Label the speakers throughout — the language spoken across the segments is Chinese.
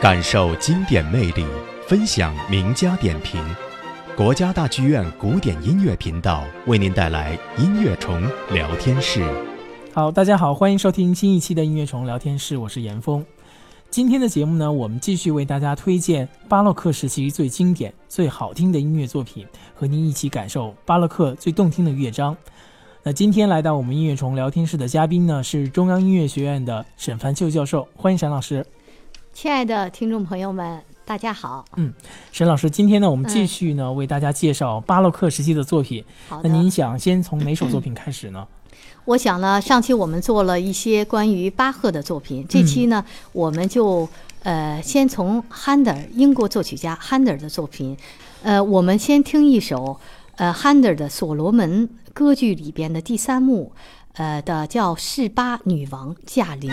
Speaker 1: 感受经典魅力，分享名家点评。国家大剧院古典音乐频道为您带来音乐虫聊天室。
Speaker 2: 好，大家好，欢迎收听新一期的音乐虫聊天室，我是严峰。今天的节目呢，我们继续为大家推荐巴洛克时期最经典、最好听的音乐作品，和您一起感受巴洛克最动听的乐章。那今天来到我们音乐虫聊天室的嘉宾呢，是中央音乐学院的沈凡秀教授，欢迎沈老师。
Speaker 3: 亲爱的听众朋友们，大家好。
Speaker 2: 嗯，沈老师，今天呢，我们继续呢为大家介绍巴洛克时期的作品。
Speaker 3: 好
Speaker 2: 那您想先从哪首作品开始呢？
Speaker 3: 我想呢，上期我们做了一些关于巴赫的作品，这期呢，我们就呃先从汉德尔，英国作曲家汉德尔的作品，呃，我们先听一首呃汉德尔的所罗门歌剧里边的第三幕，呃的叫示巴女王驾临。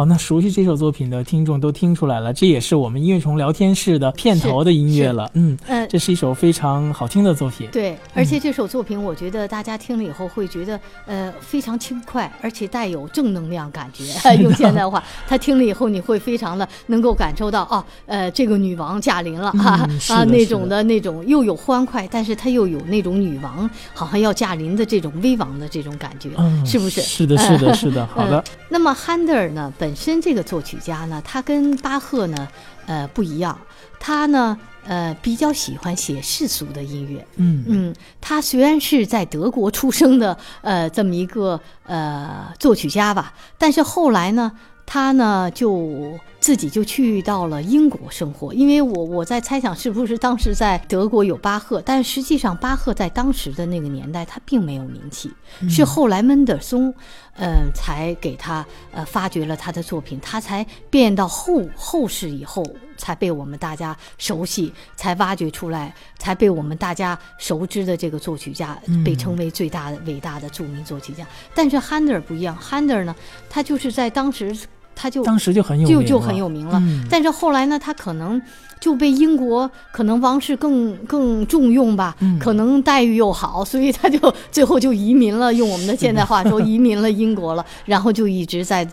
Speaker 2: 好，那熟悉这首作品的听众都听出来了，这也是我们音乐虫聊天室的片头的音乐了。嗯，
Speaker 3: 呃，
Speaker 2: 这是一首非常好听的作品。
Speaker 3: 对，而且这首作品，我觉得大家听了以后会觉得，呃，非常轻快，而且带有正能量感觉。用现代话，他听了以后，你会非常的能够感受到，哦，呃，这个女王驾临了，哈、啊，那种的那种又有欢快，但是他又有那种女王好像要驾临的这种威王的这种感觉，
Speaker 2: 嗯，
Speaker 3: 是不是？
Speaker 2: 是的，是的，是的。好的。
Speaker 3: 那么汉德尔呢，本身这个作曲家呢，他跟巴赫呢，呃，不一样，他呢。呃，比较喜欢写世俗的音乐。
Speaker 2: 嗯。
Speaker 3: 嗯，他虽然是在德国出生的，呃，这么一个呃作曲家吧，但是后来呢，他呢就自己就去到了英国生活，因为我我在猜想是不是当时在德国有巴赫，但实际上巴赫在当时的那个年代他并没有名气，是后来门德松，嗯、才给他呃发掘了他的作品，他才变到后后世以后才被我们大家熟悉，才挖掘出来，才被我们大家熟知的这个作曲家，被称为最大的伟大的著名作曲家。但是汉德尔不一样，汉德尔呢，他就是在当时他就
Speaker 2: 当时就很有名
Speaker 3: 就就很有名了。
Speaker 2: 嗯
Speaker 3: 但是后来呢，他可能就被英国可能王室更更重用吧，
Speaker 2: 嗯
Speaker 3: 可能待遇又好，所以他就最后就移民了。用我们的现代话说，移民了英国了，然后就一直在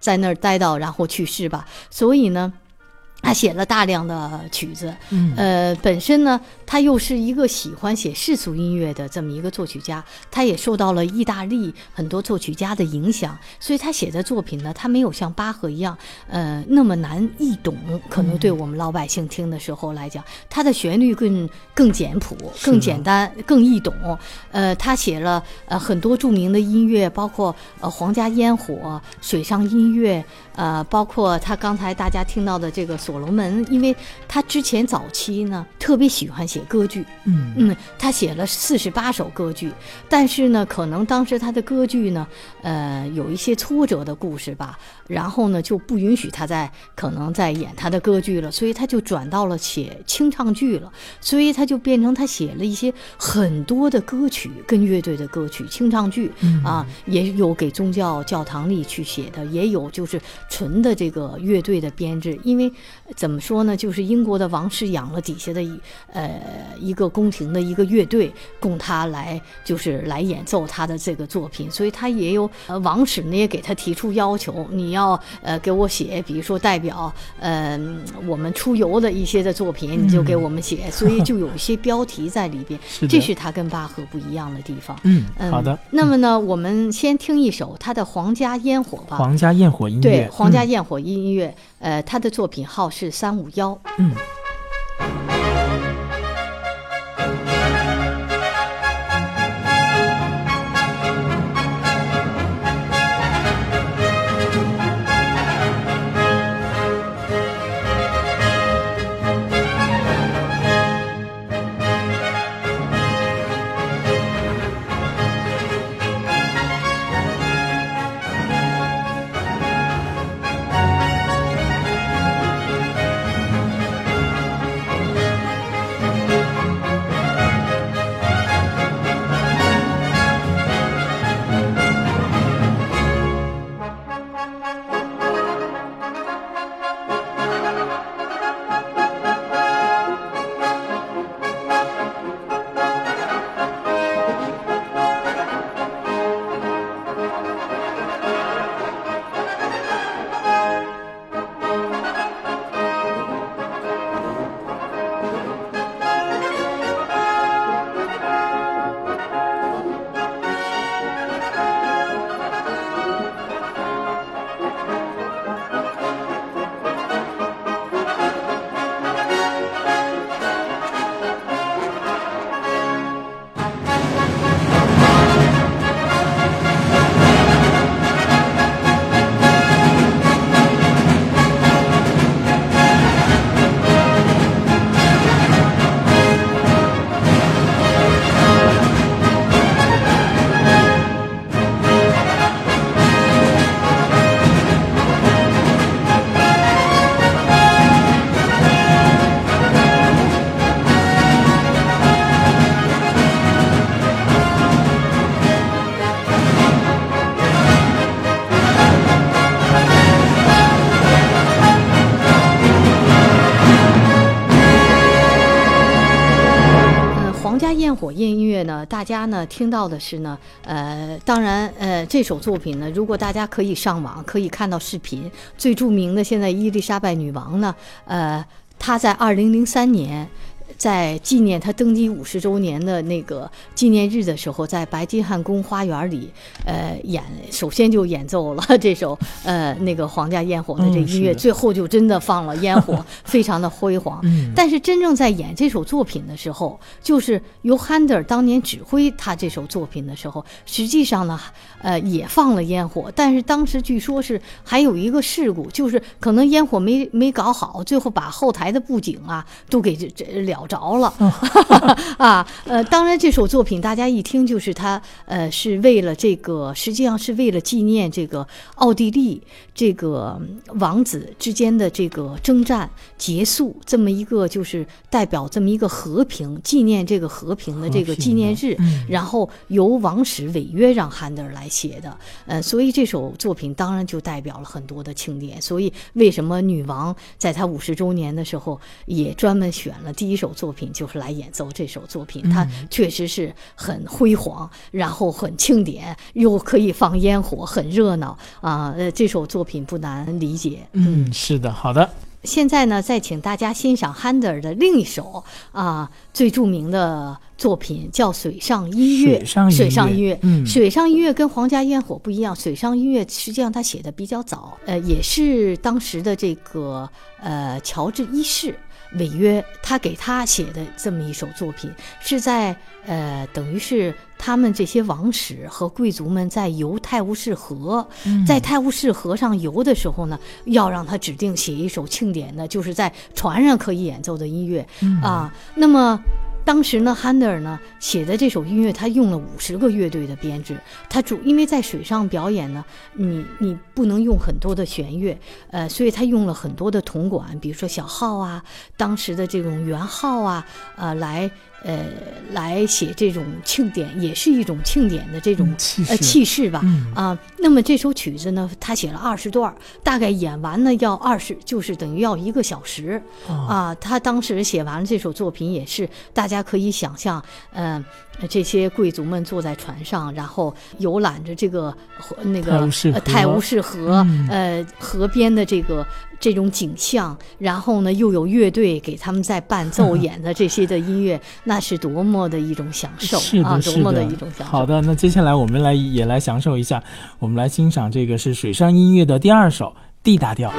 Speaker 3: 在那儿待到然后去世吧。所以呢。他写了大量的曲子，
Speaker 2: 嗯
Speaker 3: 呃，本身呢，他又是一个喜欢写世俗音乐的这么一个作曲家，他也受到了意大利很多作曲家的影响，所以他写的作品呢，他没有像巴赫一样，呃，那么难易懂。可能对我们老百姓听的时候来讲，他的旋律更更简朴、更简单、更易懂。呃，他写了呃很多著名的音乐，包括呃皇家烟火、水上音乐，呃，包括他刚才大家听到的这个所罗门，因为他之前早期呢特别喜欢写歌剧，
Speaker 2: 嗯。
Speaker 3: 嗯，他写了四十八首歌剧，但是呢，可能当时他的歌剧呢，呃，有一些挫折的故事吧，然后呢就不允许他在可能在演他的歌剧了，所以他就转到了写清唱剧了，所以他就变成他写了一些很多的歌曲跟乐队的歌曲清唱剧，啊，也有给宗教教堂里去写的，也有就是纯的这个乐队的编制。因为怎么说呢，就是英国的王室养了底下的一呃一个宫廷的一个乐队，供他来就是来演奏他的这个作品，所以他也有呃王室呢也给他提出要求，你要呃给我写，比如说代表呃我们出游的一些的作品，你就给我们写，所以就有一些标题在里边，
Speaker 2: 是的
Speaker 3: 这是他跟巴赫不一样的地方。
Speaker 2: 嗯，
Speaker 3: 嗯，
Speaker 2: 好的。
Speaker 3: 那么呢，我们先听一首他的《皇家烟火》吧。
Speaker 2: 皇家焰火音乐，
Speaker 3: 对，皇家
Speaker 2: 嗯
Speaker 3: 焰火音乐，呃，他的作品号是是三五幺。
Speaker 2: 嗯。
Speaker 3: 家呢听到的是呢，呃，当然，呃，这首作品呢，如果大家可以上网可以看到视频，最著名的现在伊丽莎白女王呢，呃，她在二零零三年。在纪念他登基五十周年的那个纪念日的时候，在白金汉宫花园里，呃，演首先就演奏了这首呃那个皇家烟火的这音乐，最后就真的放了烟火，非常的辉煌。但是真正在演这首作品的时候，就是由汉德尔当年指挥他这首作品的时候，实际上呢，呃，也放了烟火，但是当时据说是还有一个事故，就是可能烟火没没搞好，最后把后台的布景啊都给这这了。着了 啊，呃，当然这首作品大家一听就是他，呃，是为了这个，实际上是为了纪念这个奥地利这个王子之间的这个征战结束，这么一个就是代表这么一个和平，纪念这个和平的这个纪念日，然后由王室违约让汉德尔来写的，呃，所以这首作品当然就代表了很多的庆典。所以为什么女王在她五十周年的时候也专门选了第一首？作品就是来演奏这首作品，它确实是很辉煌，然后很庆典，又可以放烟火，很热闹啊！呃，这首作品不难理解。
Speaker 2: 嗯，是的，好的。
Speaker 3: 现在呢，再请大家欣赏汉德尔的另一首啊最著名的作品，叫《水上音乐》。水上音乐，
Speaker 2: 嗯，
Speaker 3: 水上音乐跟皇家烟火不一样。水上音乐实际上他写的比较早，呃，也是当时的这个呃乔治一世。违约，他给他写的这么一首作品，是在呃，等于是他们这些王室和贵族们在游泰晤士河，在泰晤士河上游的时候呢，要让他指定写一首庆典的，就是在船上可以演奏的音乐啊。那么。当时呢，汉德尔呢写的这首音乐，他用了五十个乐队的编制。他主因为在水上表演呢，你你不能用很多的弦乐，呃，所以他用了很多的铜管，比如说小号啊，当时的这种圆号啊，呃，来。呃，来写这种庆典也是一种庆典的这种呃气势吧啊。那么这首曲子呢，他写了二十段，大概演完呢要二十，就是等于要一个小时啊。他当时写完了这首作品，也是大家可以想象，嗯，这些贵族们坐在船上，然后游览着这个那个泰晤士河，呃，河边的这个。这种景象，然后呢，又有乐队给他们在伴奏演的这些的音乐，那是多么的一种享受啊！多么的一种享受。
Speaker 2: 好的，那接下来我们来也来享受一下，我们来欣赏这个是水上音乐的第二首 D 大调。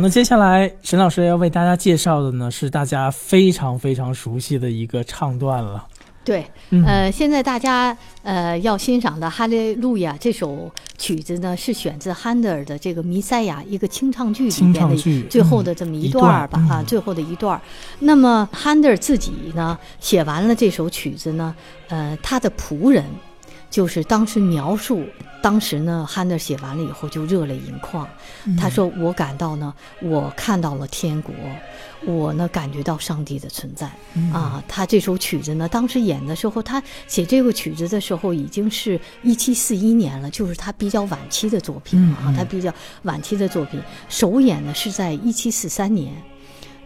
Speaker 2: 好，那接下来沈老师要为大家介绍的呢，是大家非常非常熟悉的一个唱段了。
Speaker 3: 对，
Speaker 2: 嗯
Speaker 3: 呃，现在大家呃要欣赏的《哈利路亚》这首曲子呢，是选自汉德尔的这个《弥赛亚》一个清唱剧里
Speaker 2: 清
Speaker 3: 边的最后的这么
Speaker 2: 嗯一
Speaker 3: 一段儿吧，啊，最后的一段儿。那么汉德尔自己呢，写完了这首曲子呢，呃，他的仆人就是当时描述，当时呢，汉德尔写完了以后就热泪盈眶。
Speaker 2: 嗯
Speaker 3: 他说：“我感到呢，我看到了天国，我呢感觉到上帝的存在。”
Speaker 2: 嗯
Speaker 3: 啊，他这首曲子呢，当时演的时候，他写这个曲子的时候已经是一七四一年了，就是他比较晚期的作品啊他比较晚期的作品。首演呢是在一七四三年，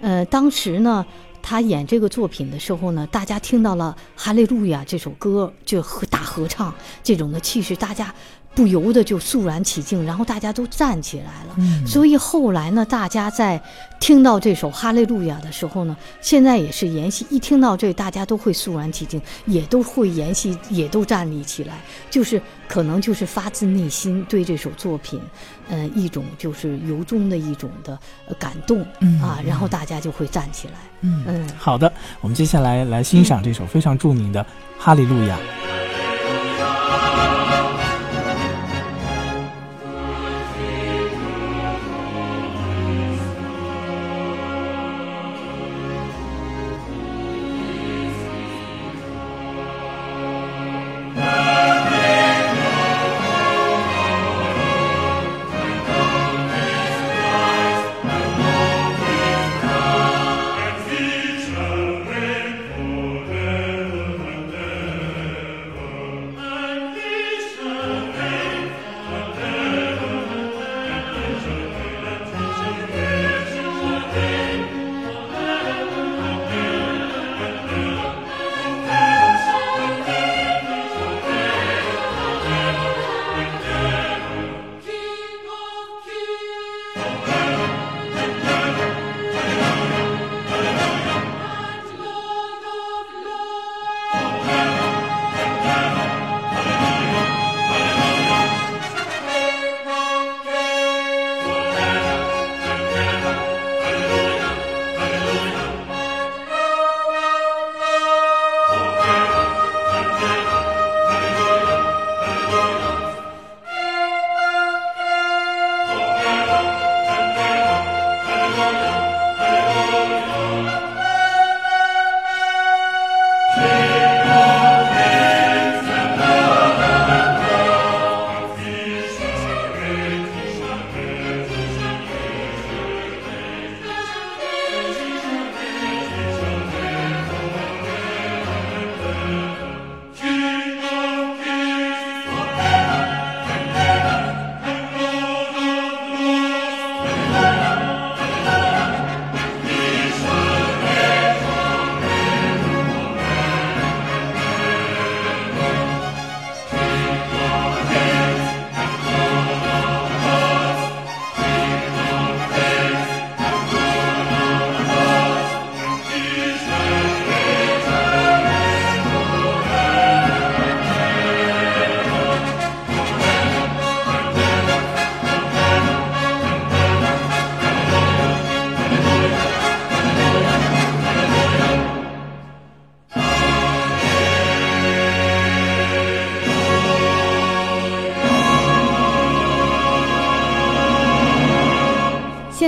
Speaker 3: 呃，当时呢。他演这个作品的时候呢，大家听到了《哈利路亚》这首歌，就合大合唱这种的气势，大家不由得就肃然起敬，然后大家都站起来了。
Speaker 2: 嗯
Speaker 3: 所以后来呢，大家在听到这首《哈利路亚》的时候呢，现在也是沿袭，一听到这，大家都会肃然起敬，也都会沿袭，也都站立起来，就是可能就是发自内心对这首作品，呃，一种就是由衷的一种的呃感动
Speaker 2: 嗯
Speaker 3: 啊，然后大家就会站起来，
Speaker 2: 嗯
Speaker 3: 嗯。
Speaker 2: 好的，我们接下来来欣赏这首非常著名的《哈利路亚》。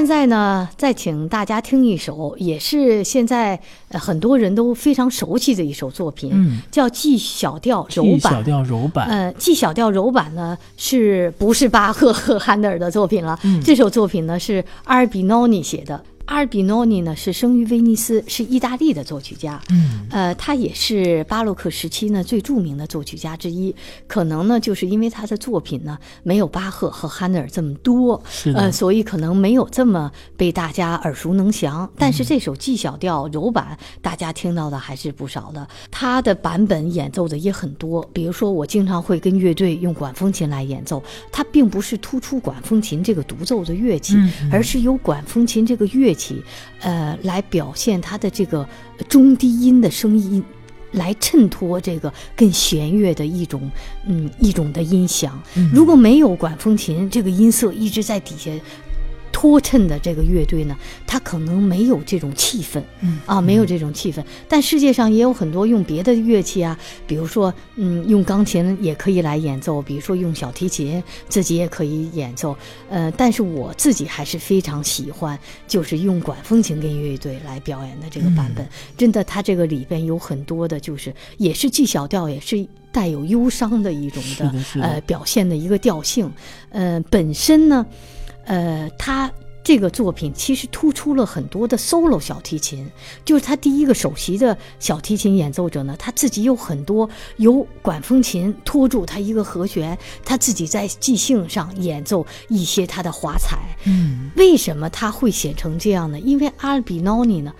Speaker 3: 现在呢，再请大家听一首，也是现在呃很多人都非常熟悉的一首作品，
Speaker 2: 嗯
Speaker 3: 叫 G 小调柔
Speaker 2: G 小
Speaker 3: 版。
Speaker 2: 调柔版。
Speaker 3: 呃，G 小调柔版呢，是不是巴赫和汉德尔的作品了？
Speaker 2: 嗯
Speaker 3: 这首作品呢是阿尔比诺尼写的。阿尔比诺尼呢是生于威尼斯，是意大利的作曲家。
Speaker 2: 嗯
Speaker 3: 呃，他也是巴洛克时期呢最著名的作曲家之一。可能呢，就是因为他的作品呢没有巴赫和汉德尔这么多，
Speaker 2: 是
Speaker 3: 呃，所以可能没有这么被大家耳熟能详。但是这首 G 小调柔版，大家听到的还是不少的。他的版本演奏的也很多，比如说我经常会跟乐队用管风琴来演奏，它并不是突出管风琴这个独奏的乐器，
Speaker 2: 嗯嗯
Speaker 3: 而是由管风琴这个乐器，呃，来表现它的这个中低音的声音。来衬托这个更弦乐的一种，嗯，一种的音响。
Speaker 2: 嗯
Speaker 3: 如果没有管风琴，这个音色一直在底下拖托衬的这个乐队呢，它可能没有这种气氛，
Speaker 2: 嗯
Speaker 3: 啊，没有这种气氛。但世界上也有很多用别的乐器啊，比如说，嗯，用钢琴也可以来演奏，比如说用小提琴自己也可以演奏。呃，但是我自己还是非常喜欢，就是用管风琴跟乐队来表演的这个版本。真的，它这个里边有很多的，就是也是 G 小调，也是带有忧伤的一种
Speaker 2: 的
Speaker 3: 呃表现的一个调性。呃，本身呢，呃，他这个作品其实突出了很多的 solo 小提琴，就是他第一个首席的小提琴演奏者呢，他自己有很多由管风琴托住他一个和弦，他自己在即兴上演奏一些他的华彩。
Speaker 2: 嗯
Speaker 3: 为什么他会写成这样呢？因为阿尔比诺尼呢，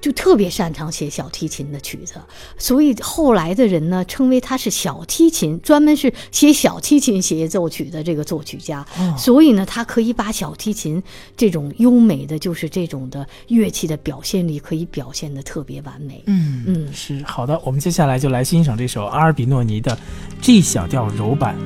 Speaker 3: 就特别擅长写小提琴的曲子，所以后来的人呢称为他是小提琴，专门是写小提琴协奏曲的这个作曲家。
Speaker 2: 哦
Speaker 3: 所以呢，他可以把小提琴这种优美的，就是这种的乐器的表现力，可以表现的特别完美。
Speaker 2: 嗯
Speaker 3: 嗯
Speaker 2: 是好的。我们接下来就来欣赏这首阿尔比诺尼的 G 小调柔版。《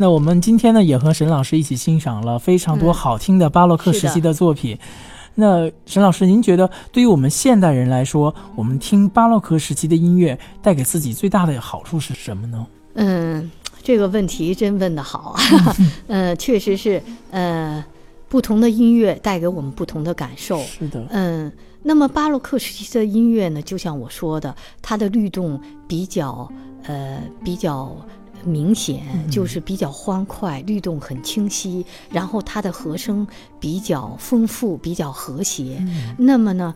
Speaker 2: 那我们今天呢，也和沈老师一起欣赏了非常多好听的巴洛克时期的作品。那沈老师，您觉得对于我们现代人来说，我们听巴洛克时期的音乐带给自己最大的好处是什么呢？
Speaker 3: 嗯，这个问题真问得好啊。呃，确实是，呃，不同的音乐带给我们不同的感受。
Speaker 2: 是的。
Speaker 3: 嗯，那么巴洛克时期的音乐呢，就像我说的，它的律动比较，呃，比较。明显就是比较欢快，律动很清晰，然后它的和声比较丰富，比较和谐。那么呢，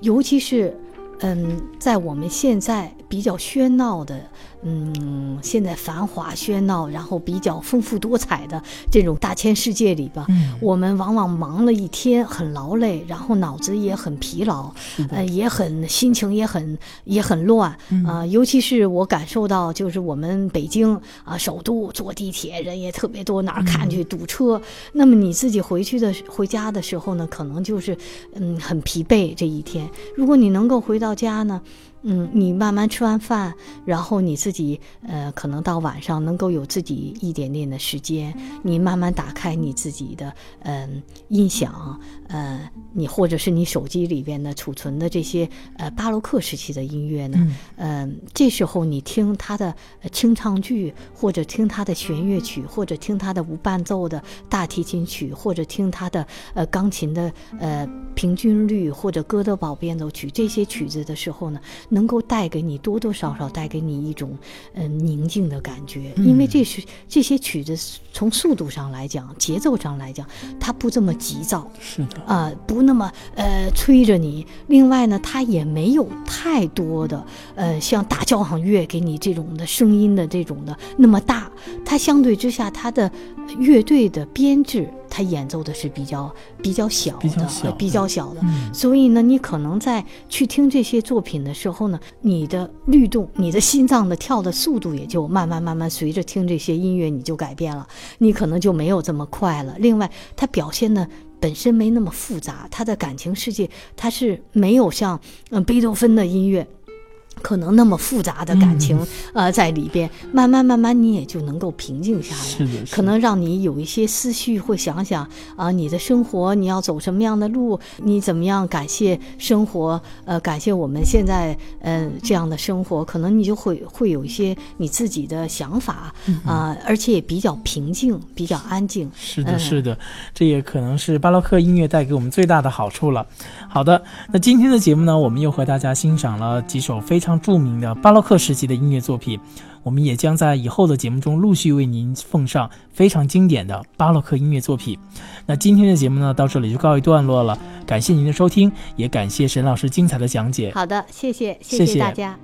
Speaker 3: 尤其是。嗯，在我们现在比较喧闹的，嗯，现在繁华喧闹，然后比较丰富多彩的这种大千世界里吧，我们往往忙了一天，很劳累，然后脑子也很疲劳，呃，也很心情也很也很乱啊。尤其是我感受到，就是我们北京啊，首都坐地铁人也特别多，哪儿看去堵车。那么你自己回去的回家的时候呢，可能就是嗯很疲惫这一天。如果你能够回到到家呢。嗯，你慢慢吃完饭，然后你自己，呃，可能到晚上能够有自己一点点的时间，你慢慢打开你自己的，嗯，音响，呃，你或者是你手机里边的储存的这些，呃，巴洛克时期的音乐呢，嗯，这时候你听他的清唱剧，或者听他的弦乐曲，或者听他的无伴奏的大提琴曲，或者听他的呃钢琴的呃平均律或者哥德堡变奏曲这些曲子的时候呢。能够带给你多多少少带给你一种嗯宁静的感觉，因为这是这些曲子从速度上来讲，节奏上来讲，它不这么急躁，
Speaker 2: 是的
Speaker 3: 啊，不那么呃催着你。另外呢，它也没有太多的呃像大交响乐给你这种的声音的这种的那么大，它相对之下它的乐队的编制。他演奏的是比较比较小的，比较小的，所以呢，你可能在去听这些作品的时候呢，你的律动，你的心脏的跳的速度也就慢慢慢慢随着听这些音乐你就改变了，你可能就没有这么快了。另外，他表现的本身没那么复杂，他的感情世界他是没有像嗯贝多芬的音乐。可能那么复杂的感情，呃，在里边，慢慢慢慢，你也就能够平静下来。
Speaker 2: 是的，
Speaker 3: 可能让你有一些思绪，会想想啊，你的生活你要走什么样的路，你怎么样感谢生活，呃，感谢我们现在呃这样的生活，可能你就会会有一些你自己的想法啊，而且也比较平静，比较安静。
Speaker 2: 是的，是的，这也可能是巴洛克音乐带给我们最大的好处了。好的，那今天的节目呢，我们又和大家欣赏了几首非常著名的巴洛克时期的音乐作品，我们也将在以后的节目中陆续为您奉上非常经典的巴洛克音乐作品。那今天的节目呢，到这里就告一段落了，感谢您的收听，也感谢沈老师精彩的讲解。
Speaker 3: 好的，谢谢，谢谢大家。